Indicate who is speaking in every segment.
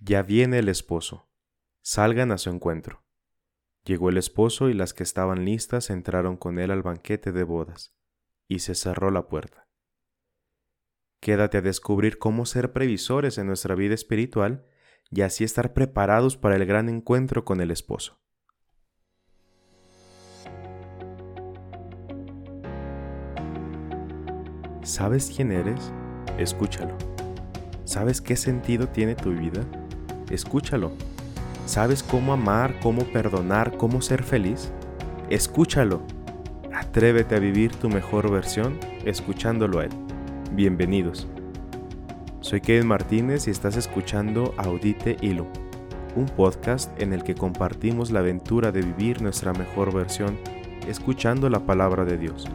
Speaker 1: Ya viene el esposo, salgan a su encuentro. Llegó el esposo y las que estaban listas entraron con él al banquete de bodas, y se cerró la puerta. Quédate a descubrir cómo ser previsores en nuestra vida espiritual y así estar preparados para el gran encuentro con el esposo. ¿Sabes quién eres? Escúchalo. ¿Sabes qué sentido tiene tu vida? Escúchalo. ¿Sabes cómo amar, cómo perdonar, cómo ser feliz? Escúchalo. Atrévete a vivir tu mejor versión escuchándolo a él. Bienvenidos. Soy Kevin Martínez y estás escuchando Audite Hilo, un podcast en el que compartimos la aventura de vivir nuestra mejor versión escuchando la palabra de Dios,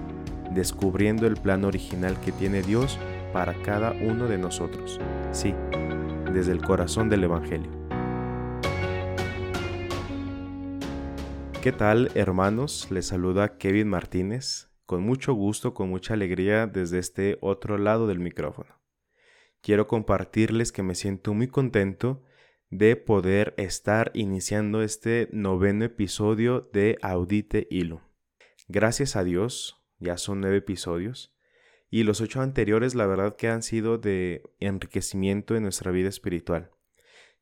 Speaker 1: descubriendo el plan original que tiene Dios para cada uno de nosotros. Sí, desde el corazón del Evangelio. ¿Qué tal hermanos? Les saluda Kevin Martínez con mucho gusto, con mucha alegría desde este otro lado del micrófono. Quiero compartirles que me siento muy contento de poder estar iniciando este noveno episodio de Audite Hilo. Gracias a Dios, ya son nueve episodios, y los ocho anteriores la verdad que han sido de enriquecimiento en nuestra vida espiritual.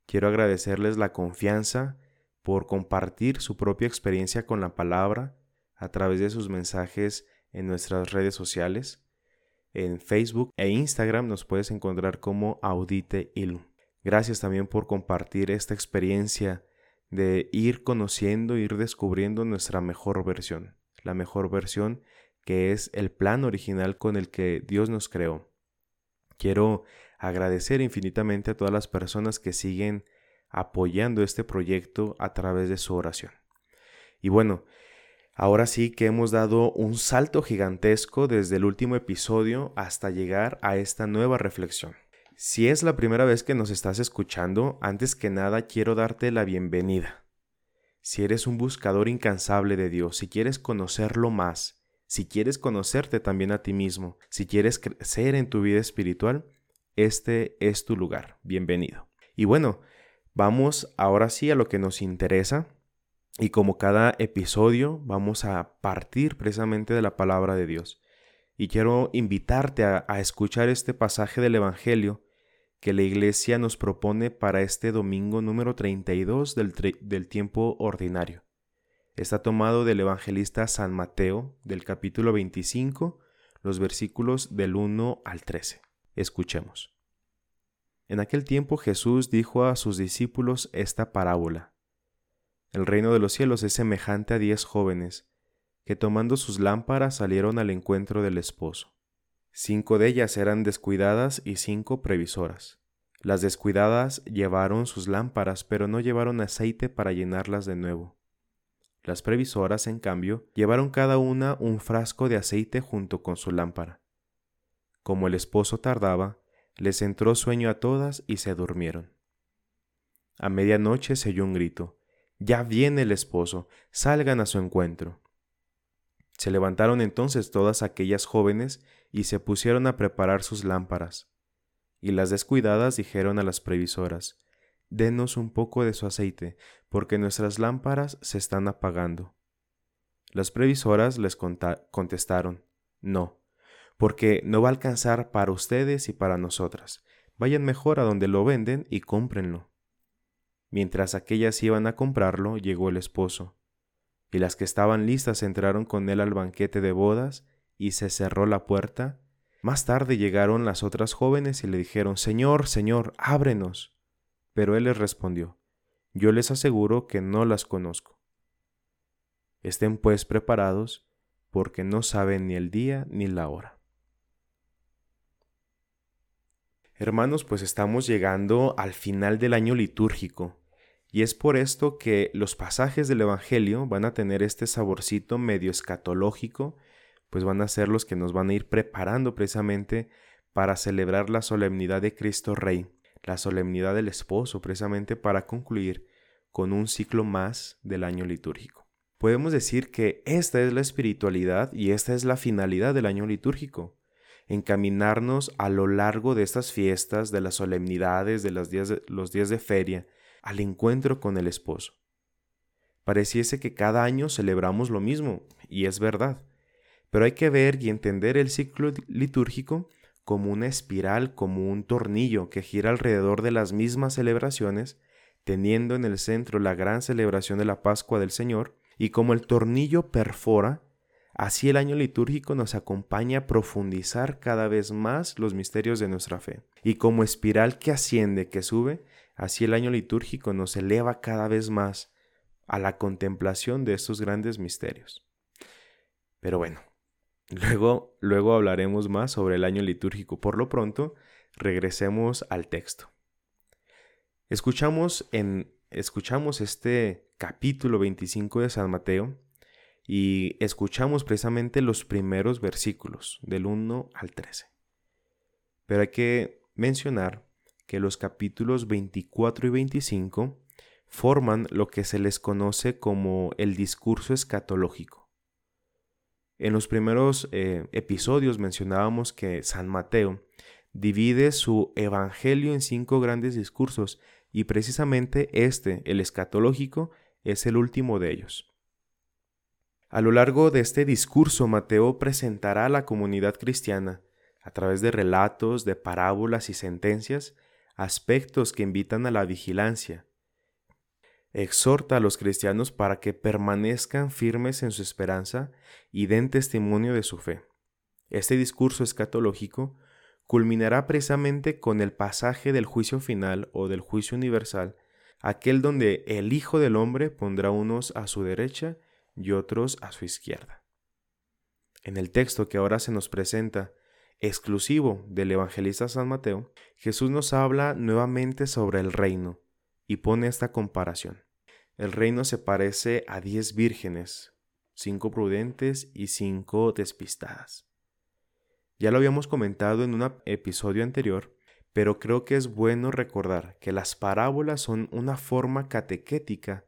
Speaker 1: Quiero agradecerles la confianza por compartir su propia experiencia con la palabra a través de sus mensajes en nuestras redes sociales. En Facebook e Instagram nos puedes encontrar como Audite Ilum. Gracias también por compartir esta experiencia de ir conociendo, ir descubriendo nuestra mejor versión, la mejor versión que es el plan original con el que Dios nos creó. Quiero agradecer infinitamente a todas las personas que siguen apoyando este proyecto a través de su oración. Y bueno, Ahora sí que hemos dado un salto gigantesco desde el último episodio hasta llegar a esta nueva reflexión. Si es la primera vez que nos estás escuchando, antes que nada quiero darte la bienvenida. Si eres un buscador incansable de Dios, si quieres conocerlo más, si quieres conocerte también a ti mismo, si quieres crecer en tu vida espiritual, este es tu lugar. Bienvenido. Y bueno, vamos ahora sí a lo que nos interesa, y como cada episodio vamos a partir precisamente de la palabra de Dios. Y quiero invitarte a, escuchar este pasaje del Evangelio que la iglesia nos propone para este domingo número 32 del, del tiempo ordinario. Está tomado del evangelista San Mateo del capítulo 25, los versículos del 1 al 13. Escuchemos. En aquel tiempo Jesús dijo a sus discípulos esta parábola. El reino de los cielos es semejante a diez jóvenes, que tomando sus lámparas salieron al encuentro del esposo. Cinco de ellas eran descuidadas y cinco previsoras. Las descuidadas llevaron sus lámparas, pero no llevaron aceite para llenarlas de nuevo. Las previsoras, en cambio, llevaron cada una un frasco de aceite junto con su lámpara. Como el esposo tardaba, les entró sueño a todas y se durmieron. A medianoche se oyó un grito ya viene el esposo, salgan a su encuentro. Se levantaron entonces todas aquellas jóvenes y se pusieron a preparar sus lámparas. Y las descuidadas dijeron a las previsoras, Denos un poco de su aceite, porque nuestras lámparas se están apagando. Las previsoras les contestaron, No, porque no va a alcanzar para ustedes y para nosotras. Vayan mejor a donde lo venden y cómprenlo. Mientras aquellas iban a comprarlo, llegó el esposo, y las que estaban listas entraron con él al banquete de bodas, y se cerró la puerta. Más tarde llegaron las otras jóvenes y le dijeron, Señor, Señor, ábrenos. Pero él les respondió, Yo les aseguro que no las conozco. Estén pues preparados, porque no saben ni el día ni la hora. Hermanos, pues estamos llegando al final del año litúrgico. Y es por esto que los pasajes del Evangelio van a tener este saborcito medio escatológico, pues van a ser los que nos van a ir preparando precisamente para celebrar la solemnidad de Cristo Rey, la solemnidad del esposo, precisamente para concluir con un ciclo más del año litúrgico. Podemos decir que esta es la espiritualidad y esta es la finalidad del año litúrgico. encaminarnos a lo largo de estas fiestas, de las solemnidades, de los días de, los días de feria, al encuentro con el esposo. Pareciese que cada año celebramos lo mismo, y es verdad, pero hay que ver y entender el ciclo litúrgico como una espiral, como un tornillo que gira alrededor de las mismas celebraciones, teniendo en el centro la gran celebración de la Pascua del Señor, y como el tornillo perfora, así el año litúrgico nos acompaña a profundizar cada vez más los misterios de nuestra fe. Y como espiral que asciende, que sube, así el año litúrgico nos eleva cada vez más a la contemplación de estos grandes misterios. Pero bueno, luego, luego hablaremos más sobre el año litúrgico. Por lo pronto, regresemos al texto. Escuchamos en escuchamos este capítulo 25 de San Mateo y escuchamos precisamente los primeros versículos del 1 al 13. Pero hay que mencionar que los capítulos 24 y 25 forman lo que se les conoce como el discurso escatológico. En los primeros eh, episodios mencionábamos que San Mateo divide su evangelio en cinco grandes discursos y precisamente este, el escatológico, es el último de ellos. A lo largo de este discurso, Mateo presentará a la comunidad cristiana, a través de relatos, de parábolas y sentencias, aspectos que invitan a la vigilancia. Exhorta a los cristianos para que permanezcan firmes en su esperanza y den testimonio de su fe. Este discurso escatológico culminará precisamente con el pasaje del juicio final o del juicio universal, aquel donde el Hijo del Hombre pondrá unos a su derecha y otros a su izquierda. En el texto que ahora se nos presenta, exclusivo del evangelista San Mateo, Jesús nos habla nuevamente sobre el reino y pone esta comparación. El reino se parece a diez vírgenes, cinco prudentes y cinco despistadas. Ya lo habíamos comentado en un episodio anterior, pero creo que es bueno recordar que las parábolas son una forma catequética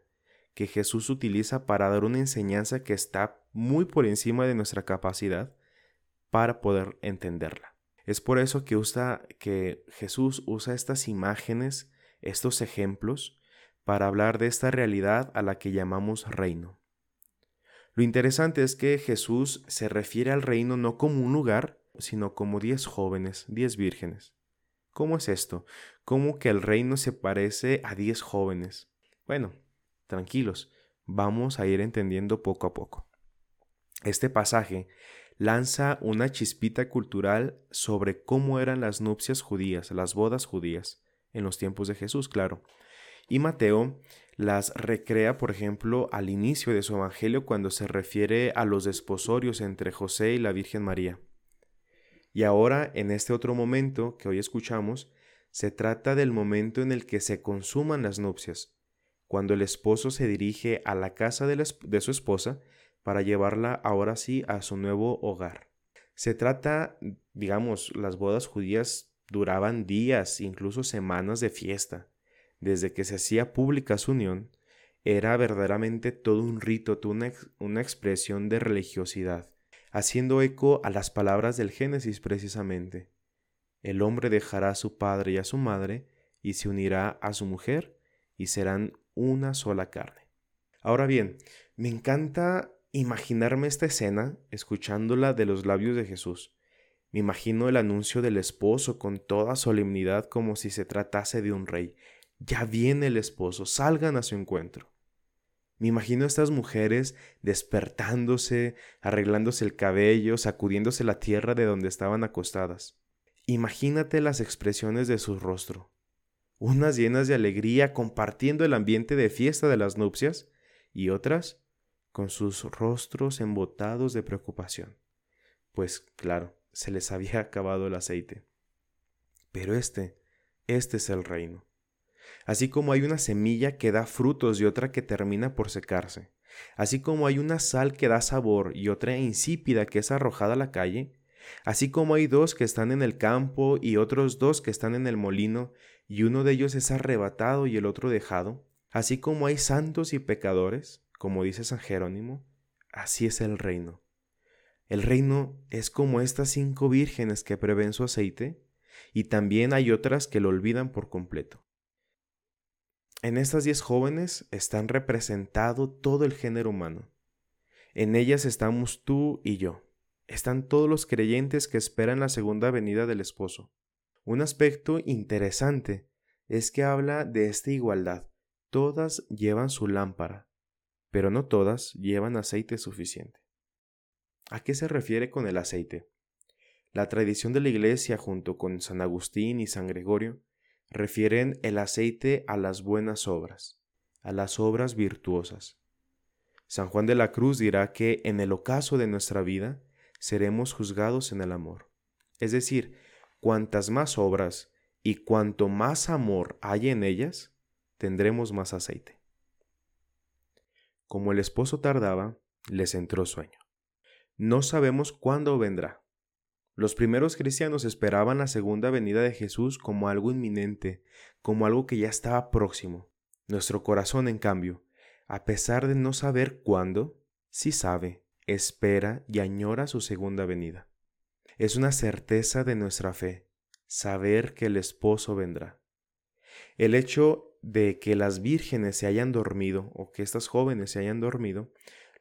Speaker 1: que Jesús utiliza para dar una enseñanza que está muy por encima de nuestra capacidad para poder entenderla. Es por eso que, usa, que Jesús usa estas imágenes, estos ejemplos, para hablar de esta realidad a la que llamamos reino. Lo interesante es que Jesús se refiere al reino no como un lugar, sino como diez jóvenes, diez vírgenes. ¿Cómo es esto? ¿Cómo que el reino se parece a diez jóvenes? Bueno, tranquilos, vamos a ir entendiendo poco a poco. Este pasaje lanza una chispita cultural sobre cómo eran las nupcias judías, las bodas judías, en los tiempos de Jesús, claro. Y Mateo las recrea, por ejemplo, al inicio de su evangelio cuando se refiere a los desposorios entre José y la Virgen María. Y ahora, en este otro momento que hoy escuchamos, se trata del momento en el que se consuman las nupcias, cuando el esposo se dirige a la casa de, su esposa para llevarla ahora sí a su nuevo hogar. Se trata, digamos, las bodas judías duraban días, incluso semanas de fiesta. Desde que se hacía pública su unión, era verdaderamente todo un rito, toda una expresión de religiosidad haciendo eco a las palabras del Génesis precisamente. El hombre dejará a su padre y a su madre y se unirá a su mujer y serán una sola carne. Ahora bien, me encanta imaginarme esta escena escuchándola de los labios de Jesús. Me imagino el anuncio del esposo con toda solemnidad como si se tratase de un rey. Ya viene el esposo, salgan a su encuentro. Me imagino a estas mujeres despertándose, arreglándose el cabello, sacudiéndose la tierra de donde estaban acostadas. Imagínate las expresiones de su rostro, unas llenas de alegría compartiendo el ambiente de fiesta de las nupcias y otras con sus rostros embotados de preocupación, pues claro, se les había acabado el aceite. Pero este, este es el reino así como hay una semilla que da frutos y otra que termina por secarse, así como hay una sal que da sabor y otra insípida que es arrojada a la calle, así como hay dos que están en el campo y otros dos que están en el molino, y uno de ellos es arrebatado y el otro dejado, así como hay santos y pecadores, como dice San Jerónimo, así es el reino. El reino es como estas cinco vírgenes que prevén su aceite, y también hay otras que lo olvidan por completo. En estas diez jóvenes están representado todo el género humano. En ellas estamos tú y yo. Están todos los creyentes que esperan la segunda venida del esposo. Un aspecto interesante es que habla de esta igualdad. Todas llevan su lámpara, pero no todas llevan aceite suficiente. ¿A qué se refiere con el aceite? La tradición de la Iglesia junto con San Agustín y San Gregorio refieren el aceite a las buenas obras, a las obras virtuosas. San Juan de la Cruz dirá que en el ocaso de nuestra vida seremos juzgados en el amor. Es decir, cuantas más obras y cuanto más amor hay en ellas, tendremos más aceite. Como el esposo tardaba, les entró sueño. No sabemos cuándo vendrá. Los primeros cristianos esperaban la segunda venida de Jesús como algo inminente, como algo que ya estaba próximo. Nuestro corazón, en cambio, a pesar de no saber cuándo, sí sabe, espera y añora su segunda venida. Es una certeza de nuestra fe, saber que el esposo vendrá. El hecho de que las vírgenes se hayan dormido o que estas jóvenes se hayan dormido,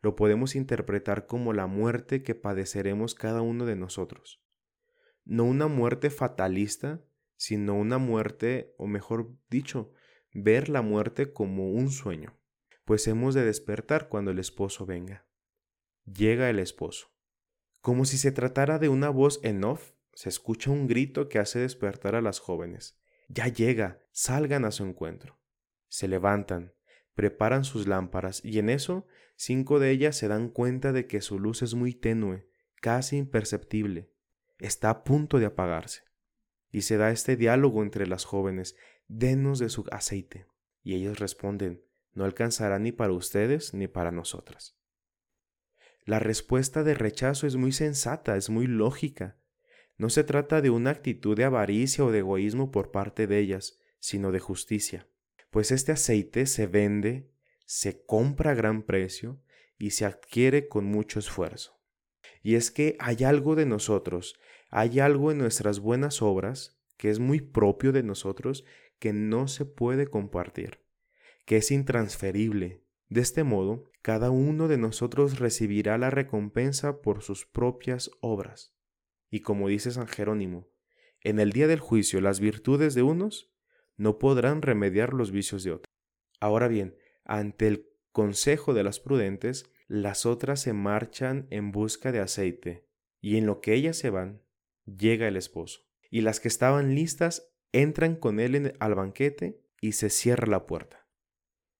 Speaker 1: lo podemos interpretar como la muerte que padeceremos cada uno de nosotros. No una muerte fatalista, sino una muerte, o mejor dicho, ver la muerte como un sueño, pues hemos de despertar cuando el esposo venga. Llega el esposo. Como si se tratara de una voz en off, se escucha un grito que hace despertar a las jóvenes. Ya llega, salgan a su encuentro. Se levantan, preparan sus lámparas y en eso cinco de ellas se dan cuenta de que su luz es muy tenue, casi imperceptible. Está a punto de apagarse. Y se da este diálogo entre las jóvenes, denos de su aceite. Y ellas responden, no alcanzará ni para ustedes ni para nosotras. La respuesta de rechazo es muy sensata, es muy lógica. No se trata de una actitud de avaricia o de egoísmo por parte de ellas, sino de justicia, pues este aceite se vende, se compra a gran precio y se adquiere con mucho esfuerzo. Y es que hay algo de nosotros, hay algo en nuestras buenas obras que es muy propio de nosotros que no se puede compartir, que es intransferible. De este modo, cada uno de nosotros recibirá la recompensa por sus propias obras. Y como dice San Jerónimo, en el día del juicio las virtudes de unos no podrán remediar los vicios de otros. Ahora bien, ante el consejo de las prudentes, las otras se marchan en busca de aceite, y en lo que ellas se van, llega el esposo. Y las que estaban listas entran con él al banquete y se cierra la puerta.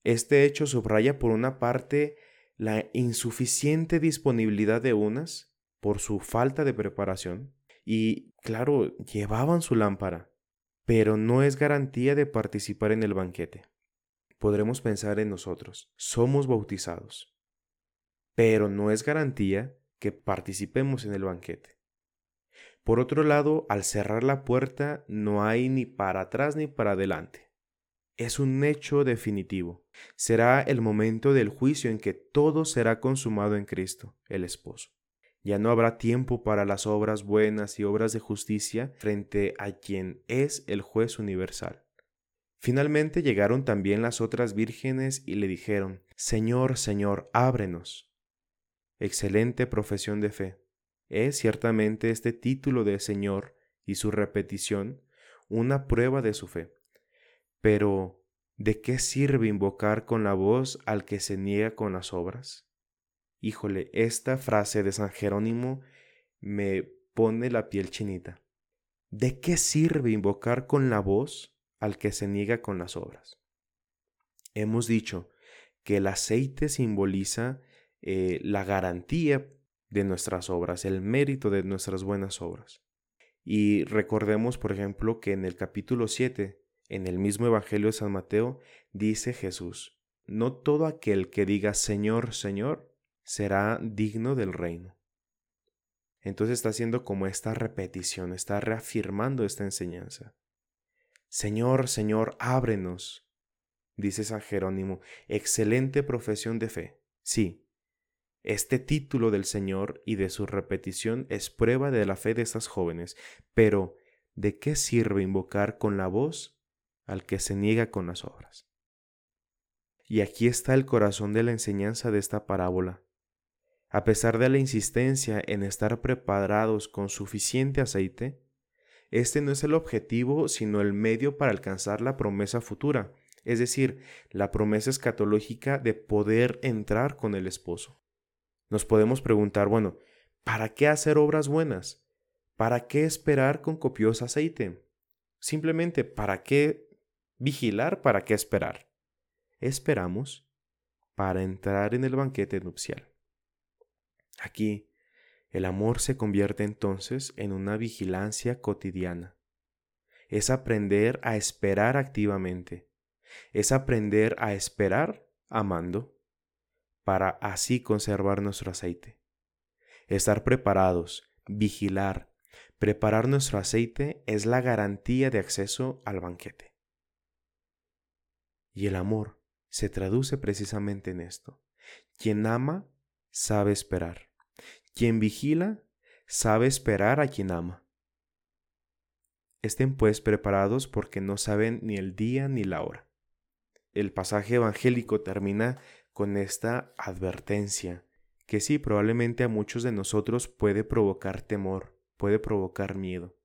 Speaker 1: Este hecho subraya por una parte la insuficiente disponibilidad de unas por su falta de preparación. Y claro, llevaban su lámpara, pero no es garantía de participar en el banquete. Podremos pensar en nosotros, somos bautizados, pero no es garantía que participemos en el banquete. Por otro lado, al cerrar la puerta no hay ni para atrás ni para adelante. Es un hecho definitivo. Será el momento del juicio en que todo será consumado en Cristo, el esposo. Ya no habrá tiempo para las obras buenas y obras de justicia frente a quien es el juez universal. Finalmente llegaron también las otras vírgenes y le dijeron, Señor, Señor, ábrenos. Excelente profesión de fe. Es ciertamente este título de Señor y su repetición una prueba de su fe. Pero, ¿de qué sirve invocar con la voz al que se niega con las obras? Híjole, esta frase de San Jerónimo me pone la piel chinita. ¿De qué sirve invocar con la voz al que se niega con las obras? Hemos dicho que el aceite simboliza eh, la garantía de nuestras obras, el mérito de nuestras buenas obras. Y recordemos, por ejemplo, que en el capítulo 7, en el mismo Evangelio de San Mateo, dice Jesús, no todo aquel que diga Señor, Señor, será digno del reino. Entonces está haciendo como esta repetición, está reafirmando esta enseñanza. Señor, Señor, ábrenos, dice San Jerónimo, excelente profesión de fe. Sí, Este título del Señor y de su repetición es prueba de la fe de estas jóvenes, pero ¿de qué sirve invocar con la voz al que se niega con las obras? Y aquí está el corazón de la enseñanza de esta parábola. A pesar de la insistencia en estar preparados con suficiente aceite, este no es el objetivo, sino el medio para alcanzar la promesa futura, es decir, la promesa escatológica de poder entrar con el esposo. Nos podemos preguntar, bueno, ¿para qué hacer obras buenas? ¿Para qué esperar con copioso aceite? Simplemente, ¿para qué vigilar? ¿Para qué esperar? Esperamos para entrar en el banquete nupcial. Aquí, el amor se convierte entonces en una vigilancia cotidiana. Es aprender a esperar activamente. Es aprender a esperar amando para así conservar nuestro aceite. Estar preparados, vigilar, preparar nuestro aceite es la garantía de acceso al banquete. Y el amor se traduce precisamente en esto. Quien ama sabe esperar. Quien vigila sabe esperar a quien ama. Estén pues preparados porque no saben ni el día ni la hora. El pasaje evangélico termina con esta advertencia, que sí, probablemente a muchos de nosotros puede provocar temor, puede provocar miedo.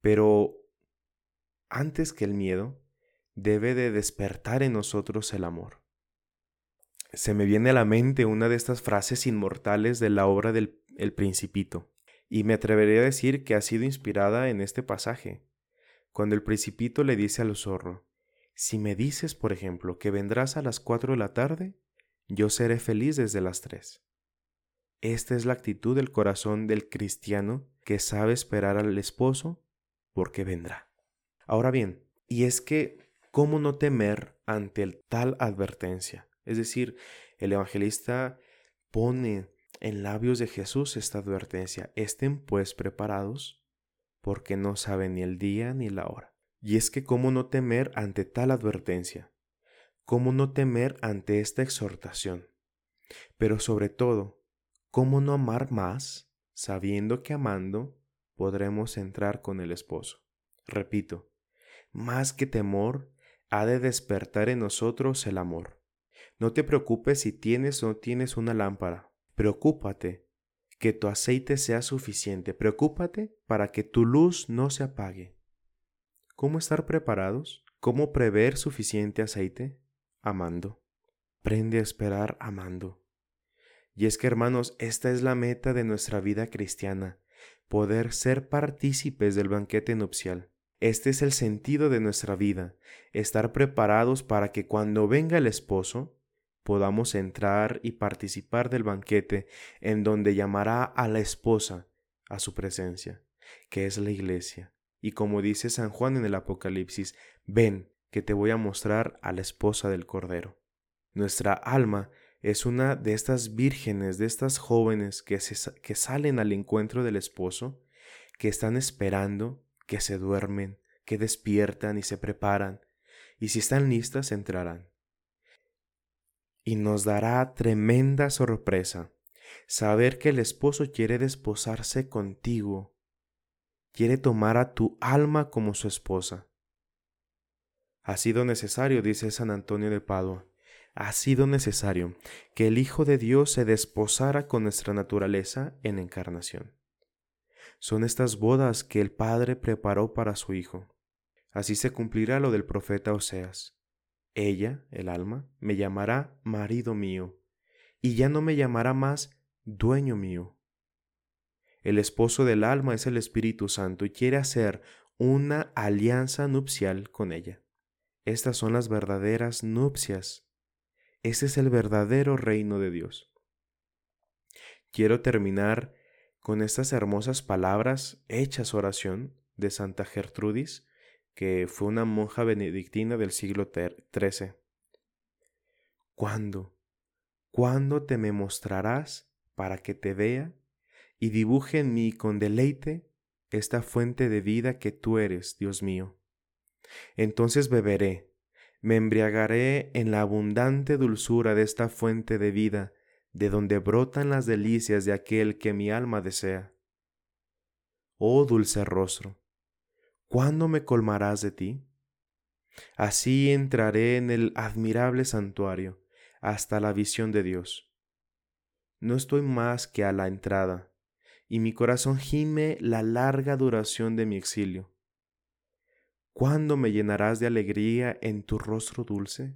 Speaker 1: Pero antes que el miedo, debe de despertar en nosotros el amor se me viene a la mente una de estas frases inmortales de la obra del El Principito, y me atrevería a decir que ha sido inspirada en este pasaje, cuando el Principito le dice al zorro, si me dices, por ejemplo, que vendrás a las cuatro de la tarde, yo seré feliz desde las tres. Esta es la actitud del corazón del cristiano que sabe esperar al esposo porque vendrá. Ahora bien, y es que, ¿cómo no temer ante tal advertencia? Es decir, el evangelista pone en labios de Jesús esta advertencia, estén pues preparados porque no saben ni el día ni la hora. Y es que cómo no temer ante tal advertencia, cómo no temer ante esta exhortación, pero sobre todo, cómo no amar más sabiendo que amando podremos entrar con el esposo. Repito, más que temor, ha de despertar en nosotros el amor. No te preocupes si tienes o no tienes una lámpara. Preocúpate que tu aceite sea suficiente. Preocúpate para que tu luz no se apague. ¿Cómo estar preparados? ¿Cómo prever suficiente aceite? Amando. Prende a esperar amando. Y es que hermanos, esta es la meta de nuestra vida cristiana, poder ser partícipes del banquete nupcial. Este es el sentido de nuestra vida, estar preparados para que cuando venga el esposo, podamos entrar y participar del banquete en donde llamará a la esposa a su presencia, que es la iglesia. Y como dice San Juan en el Apocalipsis, ven que te voy a mostrar a la esposa del Cordero. Nuestra alma es una de estas vírgenes, de estas jóvenes que, que salen al encuentro del esposo, que están esperando, que se duermen, que despiertan y se preparan, y si están listas entrarán y nos dará tremenda sorpresa saber que el esposo quiere desposarse contigo, quiere tomar a tu alma como su esposa. Ha sido necesario, dice San Antonio de Padua, ha sido necesario que el Hijo de Dios se desposara con nuestra naturaleza en encarnación. Son estas bodas que el Padre preparó para su Hijo. Así se cumplirá lo del profeta Oseas. Ella, el alma, me llamará marido mío, y ya no me llamará más dueño mío. El esposo del alma es el Espíritu Santo y quiere hacer una alianza nupcial con ella. Estas son las verdaderas nupcias. Ese es el verdadero reino de Dios. Quiero terminar con estas hermosas palabras hechas oración de Santa Gertrudis, que fue una monja benedictina del siglo XIII. ¿Cuándo? ¿Cuándo te me mostrarás para que te vea y dibuje en mí con deleite esta fuente de vida que tú eres, Dios mío? Entonces beberé, me embriagaré en la abundante dulzura de esta fuente de vida de donde brotan las delicias de aquel que mi alma desea. Oh dulce rostro, ¿cuándo me colmarás de ti? Así entraré en el admirable santuario hasta la visión de Dios. No estoy más que a la entrada, y mi corazón gime la larga duración de mi exilio. ¿Cuándo me llenarás de alegría en tu rostro dulce?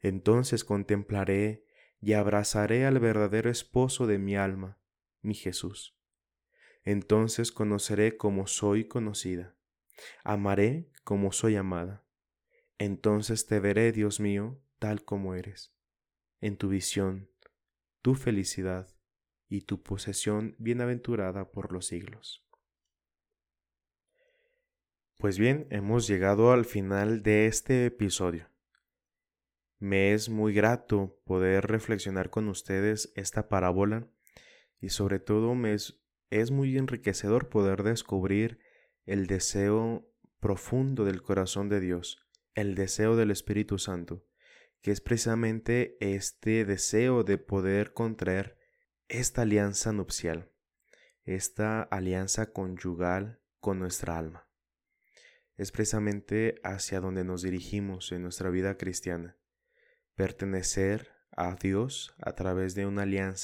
Speaker 1: Entonces contemplaré y abrazaré al verdadero esposo de mi alma, mi Jesús. Entonces conoceré como soy conocida, amaré como soy amada. Entonces te veré, Dios mío, tal como eres, en tu visión, tu felicidad y tu posesión bienaventurada por los siglos. Pues bien, hemos llegado al final de este episodio. Me es muy grato poder reflexionar con ustedes esta parábola y sobre todo me es, es muy enriquecedor poder descubrir el deseo profundo del corazón de Dios, el deseo del Espíritu Santo, que es precisamente este deseo de poder contraer esta alianza nupcial, esta alianza conyugal con nuestra alma es precisamente hacia donde nos dirigimos en nuestra vida cristiana. Pertenecer a Dios a través de una alianza